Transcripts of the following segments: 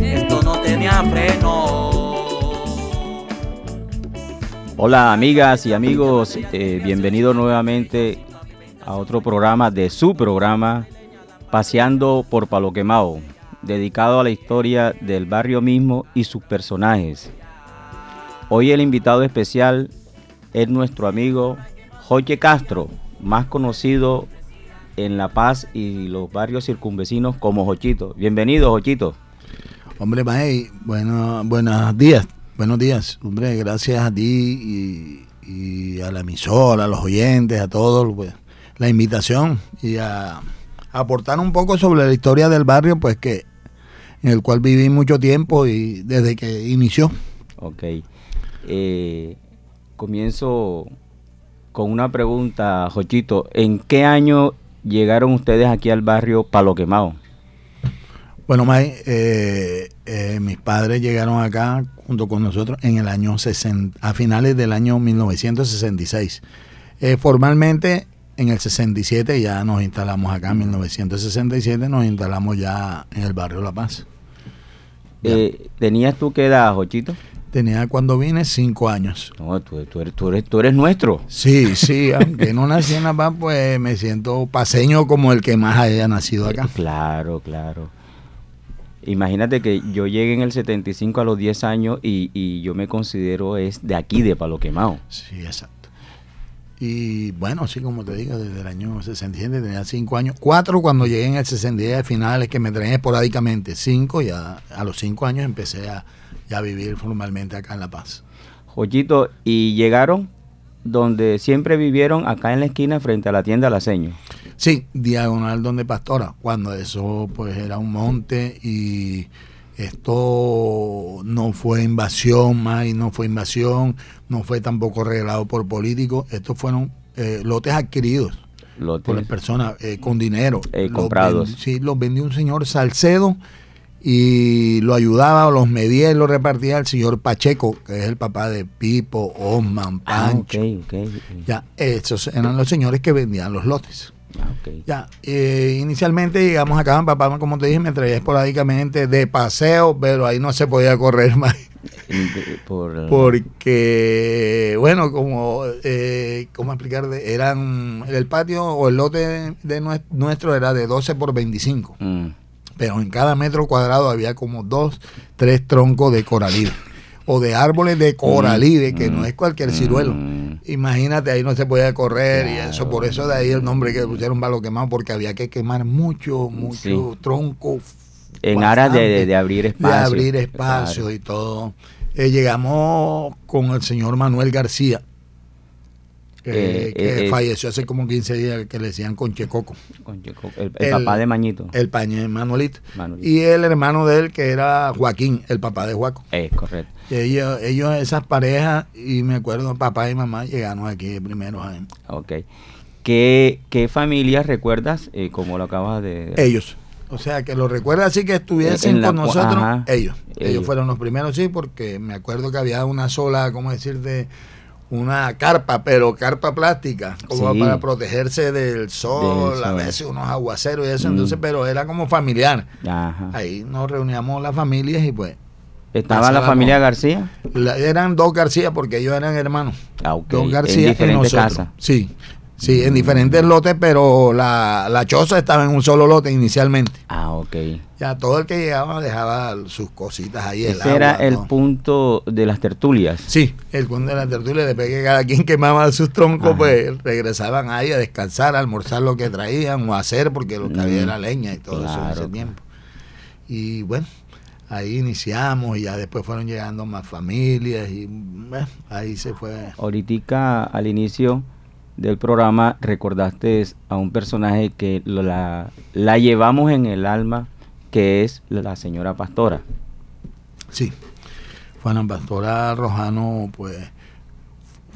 esto no tenía freno. Hola amigas y amigos, eh, bienvenidos nuevamente a otro programa de su programa Paseando por Palo Quemado, dedicado a la historia del barrio mismo y sus personajes. Hoy el invitado especial es nuestro amigo Jorge Castro, más conocido en La Paz y los barrios circunvecinos como Jochito. Bienvenido, Jochito. Hombre, May, bueno, buenos días. Buenos días, hombre, gracias a ti y, a la emisora, a los oyentes, a todos, pues, la invitación y a, aportar un poco sobre la historia del barrio, pues que en el cual viví mucho tiempo y desde que inició. Ok. Eh, comienzo con una pregunta, Jochito. ¿En qué año llegaron ustedes aquí al barrio Palo Quemado? Bueno, May, eh, eh, mis padres llegaron acá junto con nosotros en el año 60, a finales del año 1966. Eh, formalmente en el 67 ya nos instalamos acá, en 1967 nos instalamos ya en el barrio La Paz. ¿Tenías tú qué edad, Jochito? Tenía cuando vine cinco años. No, tú, eres, tú, eres, tú eres nuestro. Sí, sí, aunque no nací en La Paz, pues me siento paseño como el que más haya nacido acá. Claro, claro. Imagínate que yo llegué en el 75 a los 10 años y, yo me considero es de aquí, de Palo Quemado. Sí, exacto. Y bueno, así como te digo, desde el año 67 tenía 5 años. 4 cuando llegué en el 67 finales que me traen esporádicamente. 5 ya a los 5 años empecé a, a vivir formalmente acá en La Paz. Joyito, ¿y llegaron donde siempre vivieron acá en la esquina frente a la tienda La Seño? Sí, diagonal donde Pastora, cuando eso pues era un monte y esto no fue invasión más y no fue invasión, no fue tampoco regalado por políticos, estos fueron eh, lotes adquiridos por las personas eh, con dinero. Eh, comprados. sí, los vendió un señor Salcedo y lo ayudaba, los medía y los repartía el señor Pacheco, que es el papá de Pipo, Osman, ah, Pancho. Ya, esos eran los señores que vendían los lotes. Ah, ya, eh, inicialmente llegamos acá, papá, como te dije, me traía esporádicamente de paseo, pero ahí no se podía correr más. Porque, bueno, como, eh, ¿cómo explicar? Eran, el patio o el lote de nuestro era de 12 por 25. Mm. Pero en cada metro cuadrado había como dos, tres troncos de coralide o de árboles de coralide, que no es cualquier ciruelo. Mm. Imagínate, ahí no se podía correr y eso, por eso de ahí el nombre que pusieron balo quemado, porque había que quemar mucho, mucho tronco. En aras de, abrir espacio. De abrir espacio y todo. Eh, llegamos con el señor Manuel García, que eh, eh, falleció hace como 15 días, que le decían Conchecoco. Conchecoco el, papá de Mañito. El pañe Manuelito. Y el hermano de él, que era Joaquín, el papá de Juaco. Es correcto. Ellos, ellos, esas parejas, y me acuerdo, papá y mamá llegaron aquí primero. Ok. ¿Qué, qué familias recuerdas, eh, como lo acabas de...? Ellos. O sea, que lo recuerda así que estuviesen con nosotros, ellos. ellos. fueron los primeros, sí, porque me acuerdo que había una sola, ¿cómo decirte? Una carpa, pero carpa plástica, como para protegerse del sol, a veces unos aguaceros y eso, entonces, mm. pero era como familiar. Ahí nos reuníamos las familias y pues... ¿Estaba la familia García? eran dos García porque ellos eran hermanos. Ah, Dos García en diferentes casas. Sí, Sí, en diferentes lotes, pero la, la choza estaba en un solo lote inicialmente. Ah, ok. Ya todo el que llegaba dejaba sus cositas ahí. Ese era el punto de las tertulias. Sí, el punto de las tertulias. Después que cada quien quemaba sus troncos, pues regresaban ahí a descansar, a almorzar lo que traían o a hacer, porque lo que había era leña y todo eso en ese tiempo. Y bueno, ahí iniciamos y ya después fueron llegando más familias y ahí se fue. Ahorita al inicio del programa recordaste a un personaje que la, la llevamos en el alma, que es la señora Pastora. Sí, Juana Pastora Rojano, pues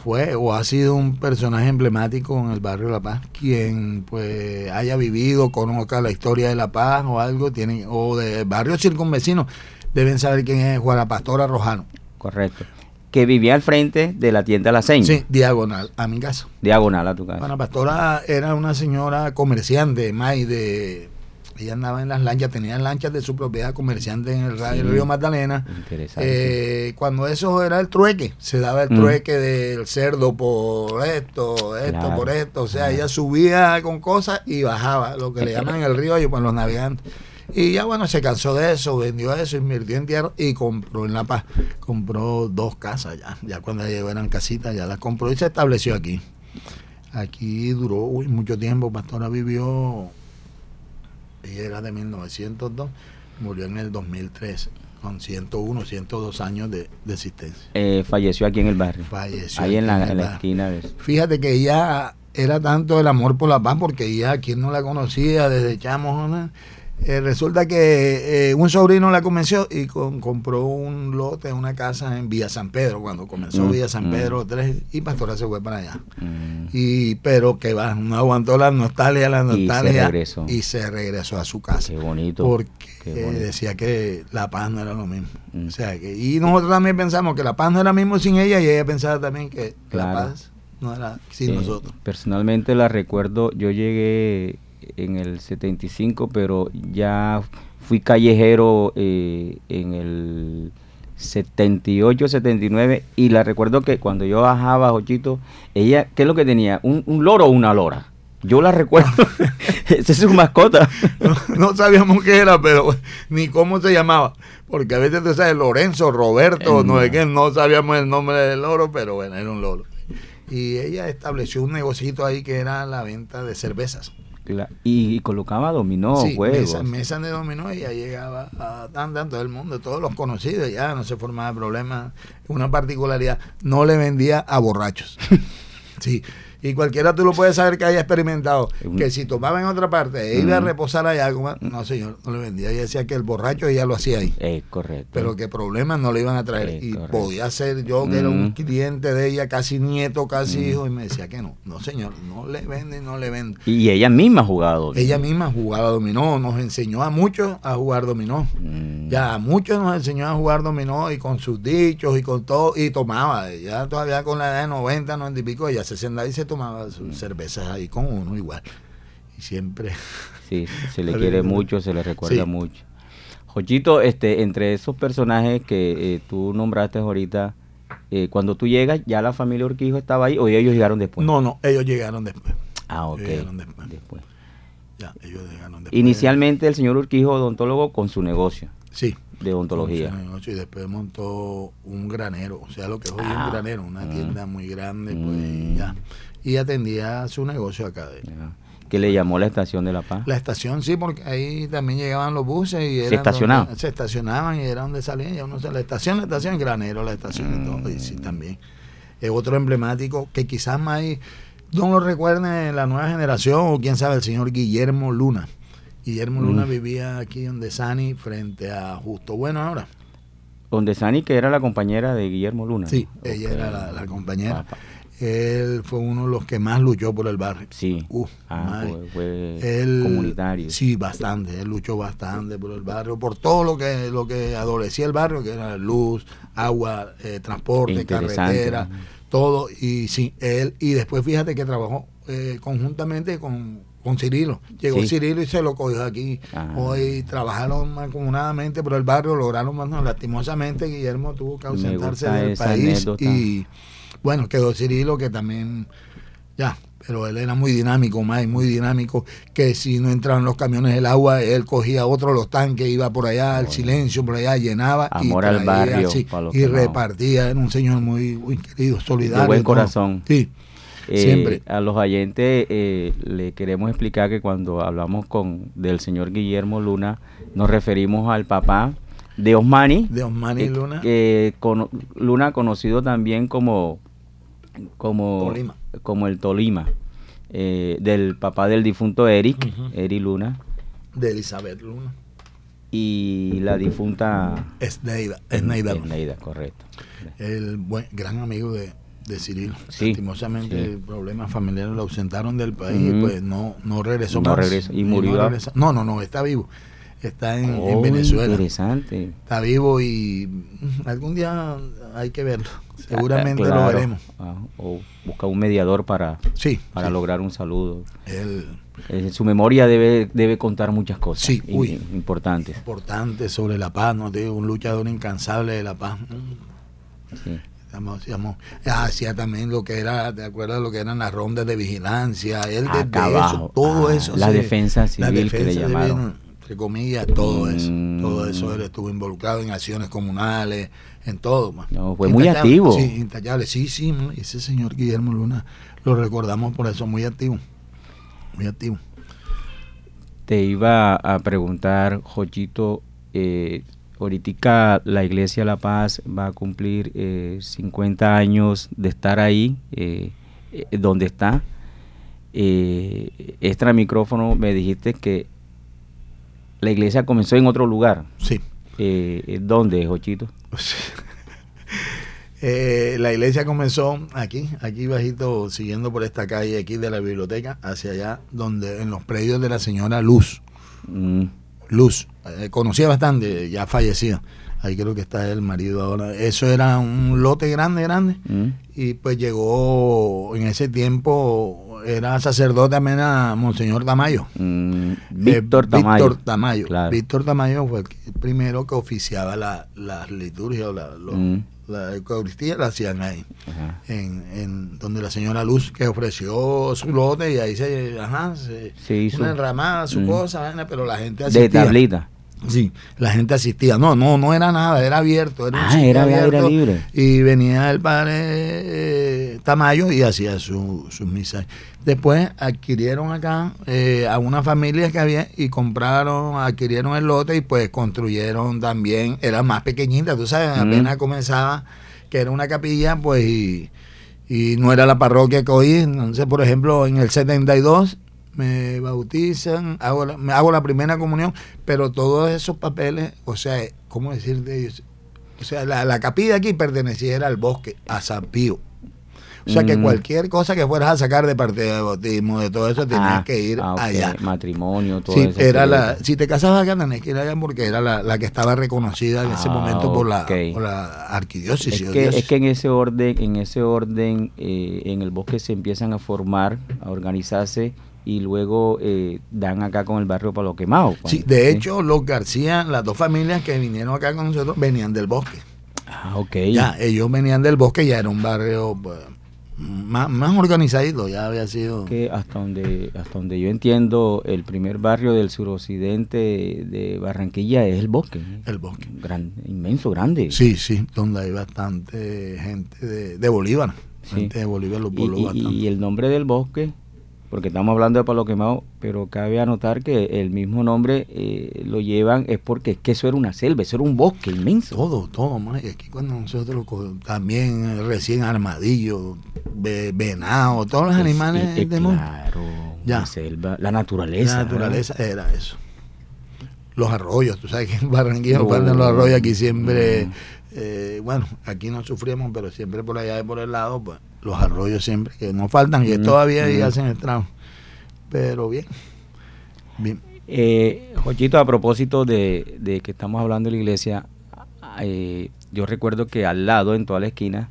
fue o ha sido un personaje emblemático en el barrio La Paz. Quien pues haya vivido, conozca la historia de La Paz o algo, tienen, o de barrios circunvecinos, deben saber quién es Juana Pastora Rojano. Correcto. Que vivía al frente de la tienda La Seña. Sí, diagonal a mi casa. Diagonal a tu casa. Juana Pastora era una señora comerciante, May, de ella andaba en las lanchas, tenía lanchas de su propiedad, comerciante en el, río Magdalena. Eh, cuando eso era el trueque, se daba el mm. trueque del cerdo por esto, esto, por esto. O sea, ella subía con cosas y bajaba, lo que le llaman el río, y pues los navegantes. Y ya bueno, se cansó de eso, vendió eso, invirtió en tierra y compró en La Paz. Compró dos casas ya. Ya cuando llegó eran casitas, ya las compró y se estableció aquí. Aquí duró mucho tiempo. Pastora vivió ella era de 1902, murió en el 2003 con 101, 102 años de, existencia. Eh, falleció aquí en el barrio. Falleció. Ahí en la, esquina de Fíjate que ella era tanto el amor por la paz, porque ella, quien no la conocía desde chamos, eh, resulta que eh, un sobrino la convenció y compró un lote, una casa en Villa San Pedro, cuando comenzó mm, Villa San mm. Pedro 3 y Pastora se fue para allá. Mm. Y, pero que va, no aguantó la nostalgia, la nostalgia. Y se regresó. Y se regresó a su casa. Qué bonito. Porque decía que la paz no era lo mismo. O sea, que, y nosotros también pensamos que la paz no era lo mismo sin ella y ella pensaba también que la paz no era sin nosotros. Personalmente la recuerdo, yo llegué en el 75, pero ya fui callejero eh, en el 78, 79 y la recuerdo que cuando yo bajaba, Jochito, ella, ¿qué es lo que tenía? ¿Un, loro o una lora? Yo la recuerdo. Esa es su mascota. No, sabíamos qué era, pero ni cómo se llamaba. Porque a veces tú sabes, Lorenzo, Roberto, no sé qué, no sabíamos el nombre del loro, pero bueno, era un loro. Y ella estableció un negocito ahí que era la venta de cervezas. Y, colocaba dominó, sí, juegos. Mesas de dominó y ya llegaba a tan, todo el mundo, todos los conocidos, ya no se formaba problema. Una particularidad, no le vendía a borrachos. sí, y cualquiera tú lo puedes saber que haya experimentado, que si tomaba en otra parte e iba a reposar allá, no señor, no le vendía. Ella decía que el borracho ella lo hacía ahí. Es correcto. Pero que problemas no le iban a traer. y podía ser yo, que era un cliente de ella, casi nieto, casi hijo, y me decía que no, no señor, no le vende, no le vende. Y ella misma ha jugado. Ella misma jugaba dominó, nos enseñó a muchos a jugar dominó. Mm. Ya a muchos nos enseñó a jugar dominó y con sus dichos y con todo, y tomaba. Ya todavía con la edad de 90, 90 y pico, ella se sentaba y se tomaba sus cervezas ahí con uno igual. Y siempre. Sí, se le quiere mucho, se le recuerda mucho. Jochito, este, entre esos personajes que eh, tú nombraste ahorita, eh, cuando tú llegas, ¿ya la familia Urquijo estaba ahí o ellos llegaron después? No, no, ellos llegaron después. Ah, ok. llegaron después. Ya, ellos llegaron después. Inicialmente el señor Urquijo, odontólogo, con su negocio. Sí. De odontología. y después montó un granero, o sea, lo que es hoy un ah. granero, una mm. tienda muy grande, pues mm. ya y atendía su negocio acá. De, ¿Qué le llamó la estación de La Paz? La estación, sí, porque ahí también llegaban los buses y se estacionaban. se estacionaban y era donde salían. Ya uno, la estación, la estación, Granero, la estación y todo. Y sí, mm. también. Es otro emblemático que quizás más no lo recuerden la nueva generación o quién sabe, el señor Guillermo Luna. Guillermo Luna mm. vivía aquí donde Sani, frente a Justo Bueno ahora. Donde Sani, que era la compañera de Guillermo Luna. Sí, ella era la, compañera. Él fue uno de los que más luchó por el barrio. Sí. ah, fue, comunitario. Sí, bastante. Él luchó bastante por el barrio, por todo lo que lo que adolecía el barrio, que era luz, agua, eh, transporte, carretera, todo. Y sí, él y después fíjate que trabajó eh, conjuntamente con, con Cirilo. Llegó Cirilo y se lo cogió aquí. Ah. Hoy trabajaron mancomunadamente por el barrio, lograron más, lastimosamente Guillermo tuvo que ausentarse del país y bueno, quedó Cirilo que también, ya, pero él era muy dinámico, más muy dinámico, que si no entraban los camiones el agua, él cogía otro los tanques, iba por allá, al silencio, por allá, llenaba y, al barrio, y repartía, era un señor muy, muy querido, solidario. De buen corazón. Sí. Eh, siempre. A los oyentes eh, le queremos explicar que cuando hablamos con del señor Guillermo Luna, nos referimos al papá de Osmani. De Osmani Luna. Que, Luna conocido también como como, como el Tolima, eh, del papá del difunto Eric, Eric Luna. De Elizabeth Luna. Y la difunta... Esneida. Esneida, Esneida correcto. El buen, gran amigo de, de Cirilo. Lastimosamente, problemas familiares lo ausentaron del país y pues no, no regresó no Regresó. ¿Y murió? No, no, no, está vivo. Está en, oh, Venezuela. Interesante. Está vivo y algún día hay que verlo. Seguramente lo veremos. Ah, o busca un mediador para, sí, para lograr un saludo. Él, eh, su memoria debe, debe contar muchas cosas sí, importantes. Importantes sobre la paz, ¿no? un luchador incansable de la paz. Sí. hacía también lo que era, ¿te acuerdas lo que eran las rondas de vigilancia? Él desde eso, todo ah, eso. La defensa civil que le llamaron. Entre comillas, todo eso. Todo eso él estuvo involucrado en acciones comunales, en todo. fue muy activo. Sí, intachable. Sí, sí, ese señor Guillermo Luna lo recordamos por eso, muy activo. Muy activo. Te iba a preguntar, Jochito, eh, ahorita la Iglesia La Paz va a cumplir eh, 50 años de estar ahí, eh, eh donde está. Eh, extra micrófono, me dijiste que la iglesia comenzó en otro lugar. Sí. Eh, ¿Dónde, Jochito? Eh, la iglesia comenzó aquí, aquí bajito, siguiendo por esta calle aquí de la biblioteca, hacia allá, donde en los predios de la señora Luz. Mm. Luz, eh, conocía bastante, ya fallecía. Ahí creo que está el marido ahora. Eso era un lote grande, grande. Mm. Y pues llegó en ese tiempo era sacerdote también a Monseñor Tamayo. Mm, Víctor Tamayo. Víctor Tamayo. Víctor Tamayo fue el primero que oficiaba la, la liturgia, la, mm. la Eucaristía la hacían ahí, en, en, donde la señora Luz que ofreció su lote y ahí se, ajá, se, hizo una enramada, su mm. cosa, pero la gente asistía. De tablita. Sí, la gente asistía. No, no, no era nada, era abierto. Era, ah, era, abierto, libre. Y venía el padre eh, Tamayo y hacía sus misas. Después adquirieron acá eh, a una familia que había y compraron, adquirieron el lote y pues construyeron también, era más pequeñita, tú sabes, apenas comenzaba, que era una capilla, pues y, y no era la parroquia que hoy. Entonces, por ejemplo, en el 72 me bautizan, hago la, me hago la primera comunión, pero todos esos papeles, o sea, ¿cómo decirte? O sea, la, la capilla aquí perteneciera al bosque, a San Pío. O sea que mm. cualquier cosa que fueras a sacar de parte de bautismo, de todo eso, tenías ah, que ir ah, allá. Matrimonio, todo eso. Era la, si te casabas acá, tenías que ir allá porque era la, la que estaba reconocida en ese ah, momento por la, por la arquidiócesis. Es que, es que en ese orden, en ese orden, eh, en el bosque se empiezan a formar, a organizarse y luego eh, dan acá con el barrio Palo Quemado. Sí, de hecho, los García, las dos familias que vinieron acá con nosotros, venían del bosque. Ah, ok. Ya, ellos venían del bosque, ya era un barrio pues, más, más organizado, ya había sido. Que hasta donde, hasta donde yo entiendo, el primer barrio del suroccidente de Barranquilla es el bosque. El bosque. Gran, inmenso, grande. Sí, sí, donde hay bastante gente de, de Bolívar. Gente de Bolívar, los pueblos y, y el nombre del bosque porque estamos hablando de Palo Quemado, pero cabe anotar que el mismo nombre eh, lo llevan es porque es que eso era una selva, eso era un bosque inmenso. Todo, todo, más. Y aquí cuando nosotros también eh, recién armadillo, venado, todos los animales del Claro, la selva, la naturaleza. La naturaleza era eso. Los arroyos, tú sabes que en Barranquilla no. los arroyos aquí siempre, eh, bueno, aquí no sufrimos, pero siempre por allá y por el lado, pues los arroyos siempre, que no faltan, que todavía ahí hacen el tramo. Pero bien, bien. Eh, Jochito, a propósito de, que estamos hablando de la iglesia, eh, yo recuerdo que al lado, en toda la esquina,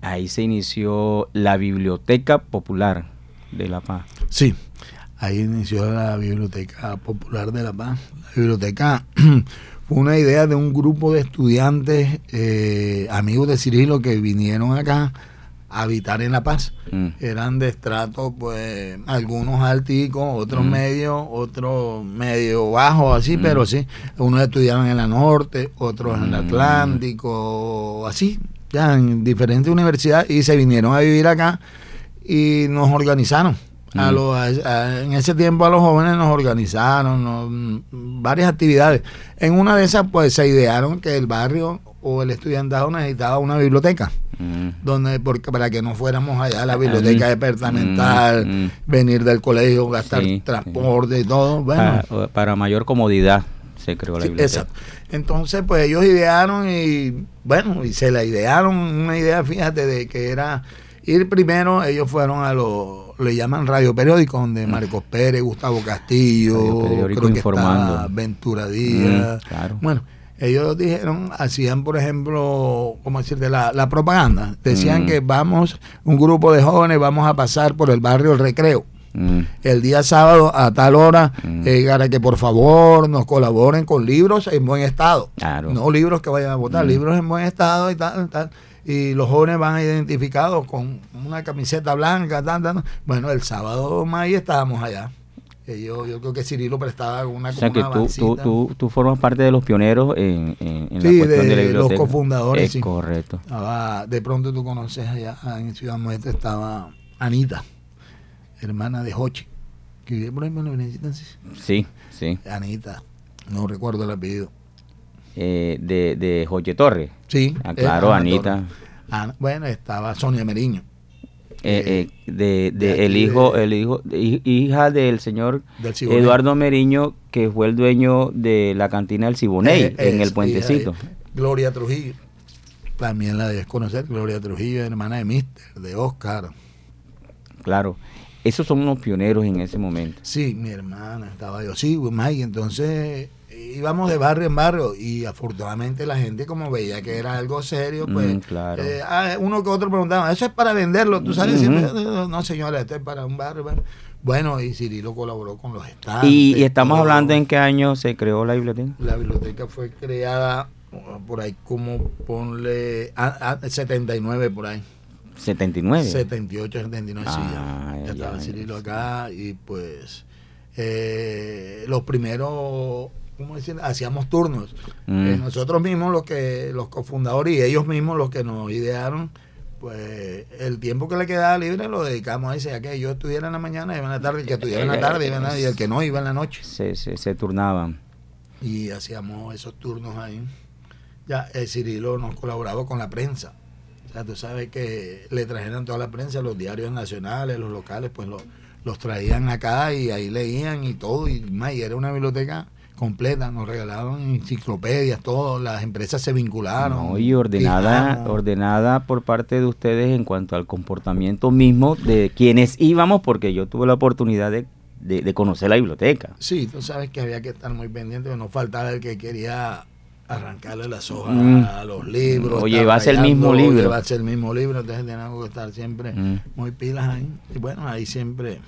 ahí se inició la Biblioteca Popular de La Paz. Sí, ahí inició la Biblioteca Popular de La Paz. La biblioteca fue una idea de un grupo de estudiantes, eh, amigos de Cirilo, que vinieron acá habitar en La Paz. Mm. Eran de estrato, pues, algunos alticos, otros mm. medios, otros medio bajos, así, mm. pero sí. Unos estudiaban en la norte, otros en el Atlántico, así, ya en diferentes universidades, y se vinieron a vivir acá y nos organizaron. A los, en ese tiempo a los jóvenes nos organizaron varias actividades. En una de esas, pues se idearon que el barrio o el estudiantado necesitaba una biblioteca. Mm. donde porque para que no fuéramos allá a la biblioteca mm. departamental, mm. venir del colegio, gastar transporte y todo. Bueno. Para, mayor comodidad. se creó la biblioteca. Exacto. Entonces, pues ellos idearon y, bueno, y se la idearon una idea, fíjate, de que era ir primero, ellos fueron a lo, le llaman radio periódico, donde Marcos Pérez, Gustavo Castillo, creo que informando. Ventura Díaz. claro. Bueno, ellos dijeron, hacían, por ejemplo, ¿cómo decirte? La, la propaganda. Decían que vamos, un grupo de jóvenes, vamos a pasar por el barrio El Recreo. El día sábado a tal hora, eh, para que por favor nos colaboren con libros en buen estado. No libros que vayan a votar, libros en buen estado y tal, tal y los jóvenes van identificados con una camiseta blanca, tal, Bueno, el sábado ahí estábamos allá. Yo, yo creo que Cirilo prestaba una O sea que tú, tú, tú, formas parte de los pioneros en, en, la cuestión de, de, los cofundadores. Es correcto. de pronto tú conoces allá en Ciudad Muerte estaba Anita, hermana de Hochi, que por ahí en Sí, sí. Anita, no recuerdo el apellido. Eh, de, de Jorge Torres. Sí. Ah, claro, Anita. bueno, estaba Sonia Meriño. Eh, eh, de, de, el hijo, el hijo, hija del señor Eduardo Meriño, que fue el dueño de la cantina del Siboney en el puentecito. Gloria Trujillo, también la debes conocer, Gloria Trujillo, hermana de Mister, de Oscar. Claro, esos son unos pioneros en ese momento. Sí, mi hermana estaba yo, sí, Mike, entonces íbamos de barrio en barrio y afortunadamente la gente como veía que era algo serio, pues mm, claro. Eh, ah, uno que otro preguntaba, ¿eso es para venderlo? ¿Tú sabes? no, señora, esto es para un barrio. Bueno, y Cirilo colaboró con los estados. ¿Y, estamos hablando en qué año se creó la biblioteca? La biblioteca fue creada por ahí como ponle a, 79 por ahí. 79. 78, 79, sí, ya, estaba Cirilo acá y pues eh, los primeros ¿cómo decir? hacíamos turnos. Mm. Eh, nosotros mismos, los que los cofundadores y ellos mismos los que nos idearon, pues el tiempo que le quedaba libre lo dedicamos a ese, a que yo estuviera en la mañana, iba en la tarde, el que estuviera en la tarde, iba en la, y el que no iba en la noche. Se, se, turnaban. Y hacíamos esos turnos ahí. Ya, el Cirilo nos colaboraba con la prensa. O sea, tú sabes que le trajeron toda la prensa, los diarios nacionales, los locales, pues los, los traían acá y ahí leían y todo. Y, y era una biblioteca completa, nos regalaron enciclopedias, todo, las empresas se vincularon. y ordenada, ordenada por parte de ustedes en cuanto al comportamiento mismo de quienes íbamos, porque yo tuve la oportunidad de, conocer la biblioteca. Sí, tú sabes que había que estar muy pendiente, que no faltaba el que quería arrancarle las hojas mm. a los libros. O llevarse el mismo libro. Llevarse el mismo libro, entonces tenemos que estar siempre mm. muy pilas ahí. Y bueno, ahí siempre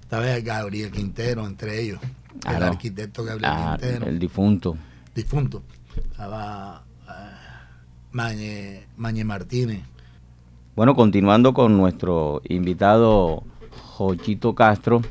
estaba Gabriel Quintero entre ellos el arquitecto Gabriel ah, El difunto. Difunto. Estaba uh, Mañe, Martínez. Bueno, continuando con nuestro invitado Jochito Castro,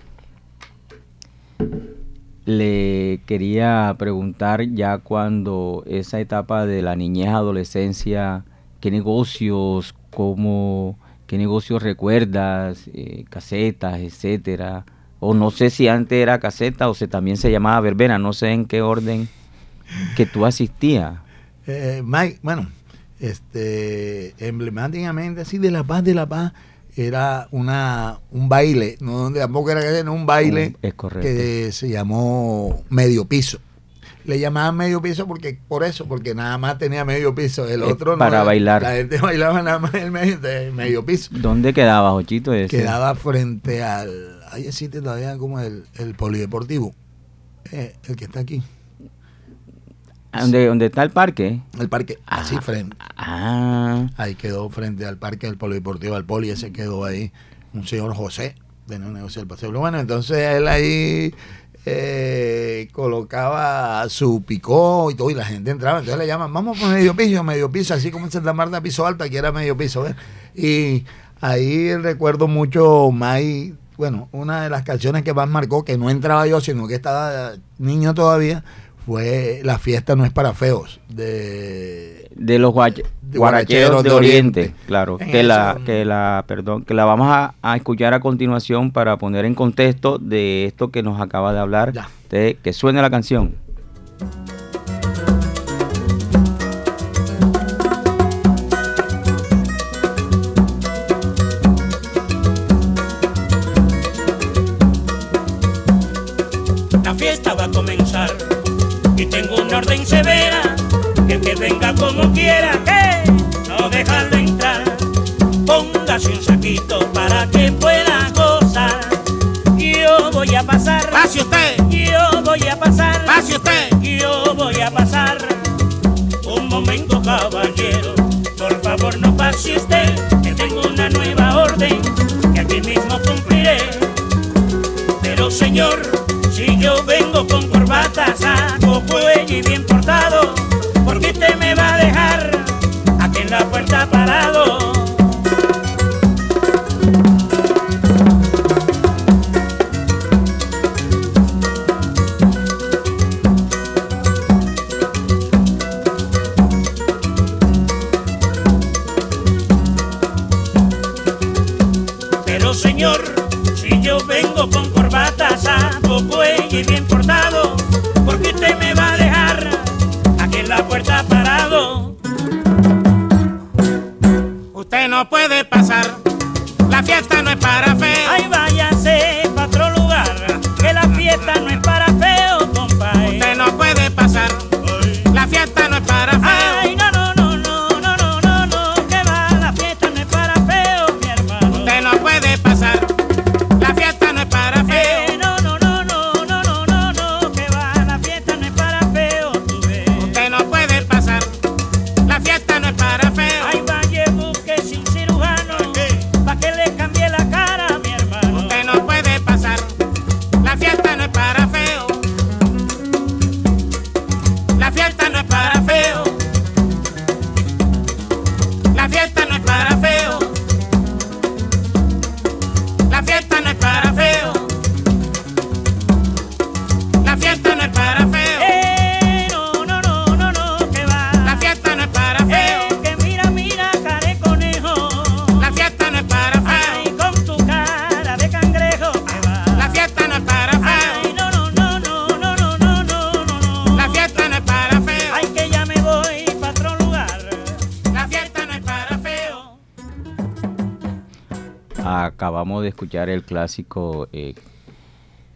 le quería preguntar ya cuando esa etapa de la niñez adolescencia, qué negocios, cómo, qué negocios recuerdas, eh, casetas, etcétera, o no sé si antes era caseta o si también se llamaba verbena, no sé en qué orden que tú asistías. Eh, Mike, bueno, este, emblemáticamente así de La Paz de La Paz era una un baile, no tampoco era caseta, un baile es que se llamó medio piso. Le llamaban medio piso porque por eso, porque nada más tenía medio piso, el otro para bailar. La gente bailaba nada más el medio, medio piso. ¿Dónde quedaba, Jochito? Ese? Quedaba frente al ahí existe todavía como el, el polideportivo, eh, el que está aquí. ¿Dónde, ¿Dónde, está el parque? El parque, así ah, frente. Ah. Ahí quedó frente al parque del polideportivo, al poli, ese quedó ahí un señor José, de un negocio del paseo. Bueno, entonces él ahí eh, colocaba su picó y todo, y la gente entraba. Entonces le llaman, vamos por medio piso, medio piso, así como en Santa Marta, piso alta, que era medio piso. Y ahí recuerdo mucho May bueno, una de las canciones que más marcó, que no entraba yo, sino que estaba niño todavía, fue La fiesta no es para feos, de, de los guaracheros, de, Oriente, claro, que la, que la, perdón, que la vamos a, escuchar a continuación para poner en contexto de esto que nos acaba de hablar, de que suene la canción. Fiesta va a comenzar. y tengo una orden severa que el que venga como quiera que no dejarlo entrar. Póngase un saquito para que pueda gozar. Yo voy a pasar. Pase usted. Yo voy a pasar. Pase usted. Yo voy a pasar. Un momento, caballero. Por favor, no pase usted. Que tengo una nueva orden que aquí mismo cumpliré. Pero, señor, si yo vengo con corbata, saco, cuello y bien portado, si yo vengo con corbata, saco, cuello y bien portado, ¿por qué usted me va a dejar aquí en la puerta parado? Usted no puede pasar. La fiesta no De escuchar el clásico eh,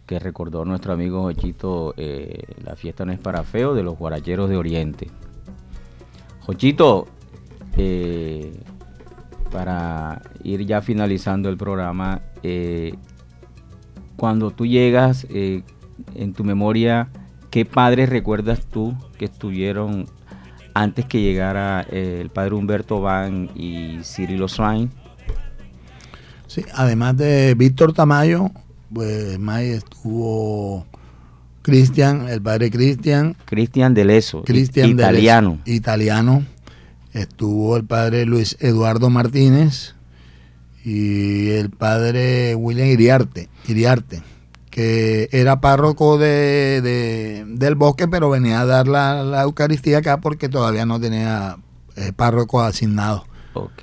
que recordó nuestro amigo Jochito, eh, La fiesta no es para feo, de los guaracheros de Oriente. Jochito, eh, para ir ya finalizando el programa, cuando tú llegas en tu memoria, ¿qué padres recuerdas tú que estuvieron antes que llegara el padre Humberto Van y Cirilo Swain? Sí, además de Víctor Tamayo, pues más estuvo Cristian, el padre Cristian, Cristian Deleso, Cristian italiano. Italiano. Estuvo el padre Luis Eduardo Martínez y el padre William Iriarte, Iriarte que era párroco de, de- del bosque, pero venía a dar la, la Eucaristía acá porque todavía no tenía eh, párroco asignado. Ok.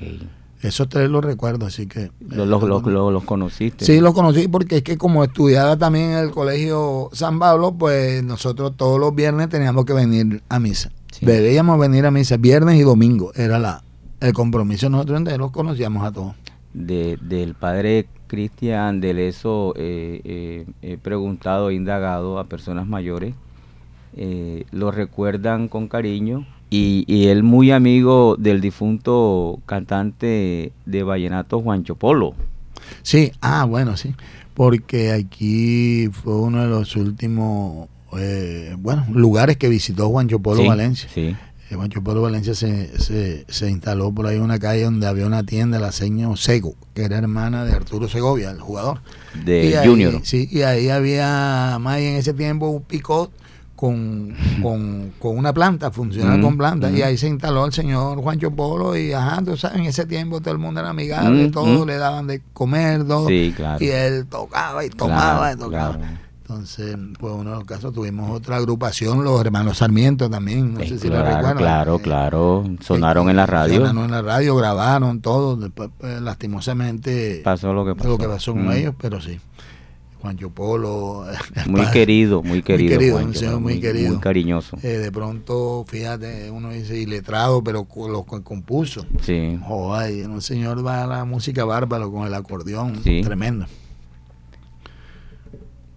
Esos tres los recuerdo, así que... Los, los, los- los- los conociste. Sí, los conocí porque es que como estudiaba también en el colegio San Pablo, pues nosotros todos los viernes teníamos que venir a misa. Sí. Debíamos venir a misa viernes y domingo. Era la el compromiso nosotros entonces los conocíamos a todos. De, del padre Cristian Deleso, eh, eh, he preguntado, he indagado a personas mayores, eh, lo recuerdan con cariño y, y él muy amigo del difunto cantante de vallenato Juancho Polo. Sí, ah, bueno, sí. Porque aquí fue uno de los últimos eh, bueno, lugares que visitó Juancho Polo Sí, Valencia. Sí, Eh, Juancho Polo Valencia se, se, se instaló por ahí en una calle donde había una tienda, la seño Sego, que era hermana de Arturo Segovia, el jugador. de Y ahí- Junior. Sí, y ahí había más en ese tiempo un picot con, con, con una planta, funcional Ujú, con planta, y ahí se instaló el señor Juancho Polo y ajá, tú sabes, en ese tiempo todo el mundo era amigable, Ujú, todo ujú. le daban de comer, todo, Sí, claro. y él tocaba y tomaba y tocaba. claro. Entonces, pues uno de los casos tuvimos otra agrupación, los hermanos Sarmiento también, no Eh, sé si lo claro, recuerdan. claro, Eh, claro. Sonaron en la radio. Sonaron en la radio, grabaron todo, después pues, lastimosamente Pasó lo que pasó. lo que pasó con Mm. ellos, pero sí. Juancho Polo. Muy padre, querido, muy querido. querido, un Juancho, señor muy querido. Muy cariñoso. eh, de pronto, fíjate, uno dice iletrado, pero lo co- compuso. Sí. Joder, un señor va a la música bárbaro con el acordeón, Sí. tremendo.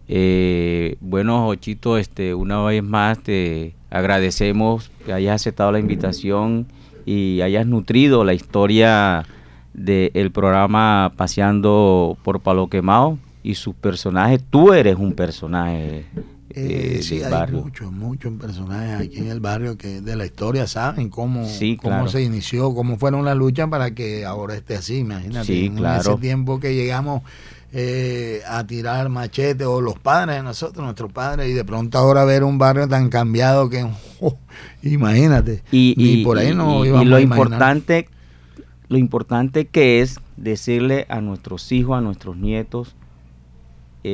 Eh, bueno, Jochito, este, una vez más te agradecemos que hayas aceptado la invitación y hayas nutrido la historia del programa Paseando por Palo Quemado y sus personajes. Tú eres un personaje eh, eh, sí, del hay barrio. muchos, muchos personajes aquí en el barrio que de la historia saben cómo, Sí, cómo claro. se inició, cómo fueron las luchas para que ahora esté así, imagínate. Sí, en claro. ese tiempo que llegamos eh, a tirar machete o los padres de nosotros, nuestros padres, y de pronto ahora ver un barrio tan cambiado que, oh, imagínate. Y, y- por ahí no y- y lo a importante, lo importante que es decirle a nuestros hijos, a nuestros nietos,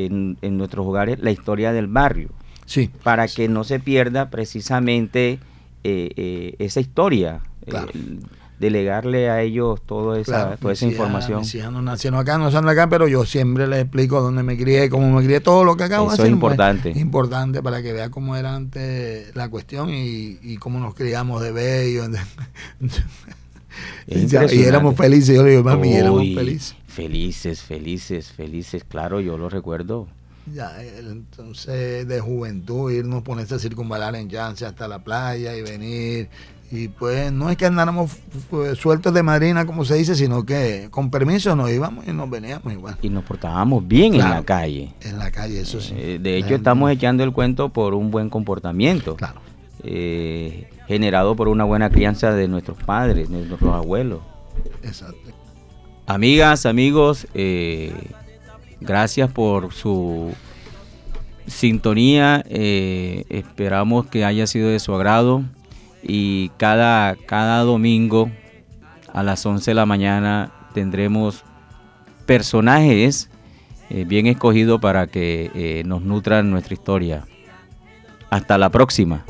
en, en nuestros hogares, la historia del barrio, Sí, para que no se pierda precisamente eh, eh, esa historia, Claro. eh, delegarle a ellos toda esa, Claro, toda esa información. No nacieron acá, no son acá, pero yo siempre les explico dónde me crié, cómo me crié, todo lo que acabo de Eso hacer. es importante. pues, importante para que vea cómo era antes la cuestión y, y cómo nos criamos de bello. Y éramos felices, yo le digo, mami, éramos felices. Felices, felices, felices, claro, yo lo recuerdo. Ya, entonces de juventud, irnos, ponerse a circunvalar en chance hasta la playa y venir. Y pues no es que andáramos pues, sueltos de madrina, como se dice, sino que con permiso nos íbamos y nos veníamos igual. Y nos portábamos bien en la calle. En la calle, eso sí. Eh, de hecho, estamos echando el cuento por un buen comportamiento, Claro. eh, generado por una buena crianza de nuestros padres, de nuestros abuelos. Exacto. Amigas, amigos, eh, gracias por su sintonía. eh, esperamos que haya sido de su agrado. Y cada, cada domingo a las 11 de la mañana tendremos personajes eh, bien escogidos para que nos nutran nuestra historia. Hasta la próxima.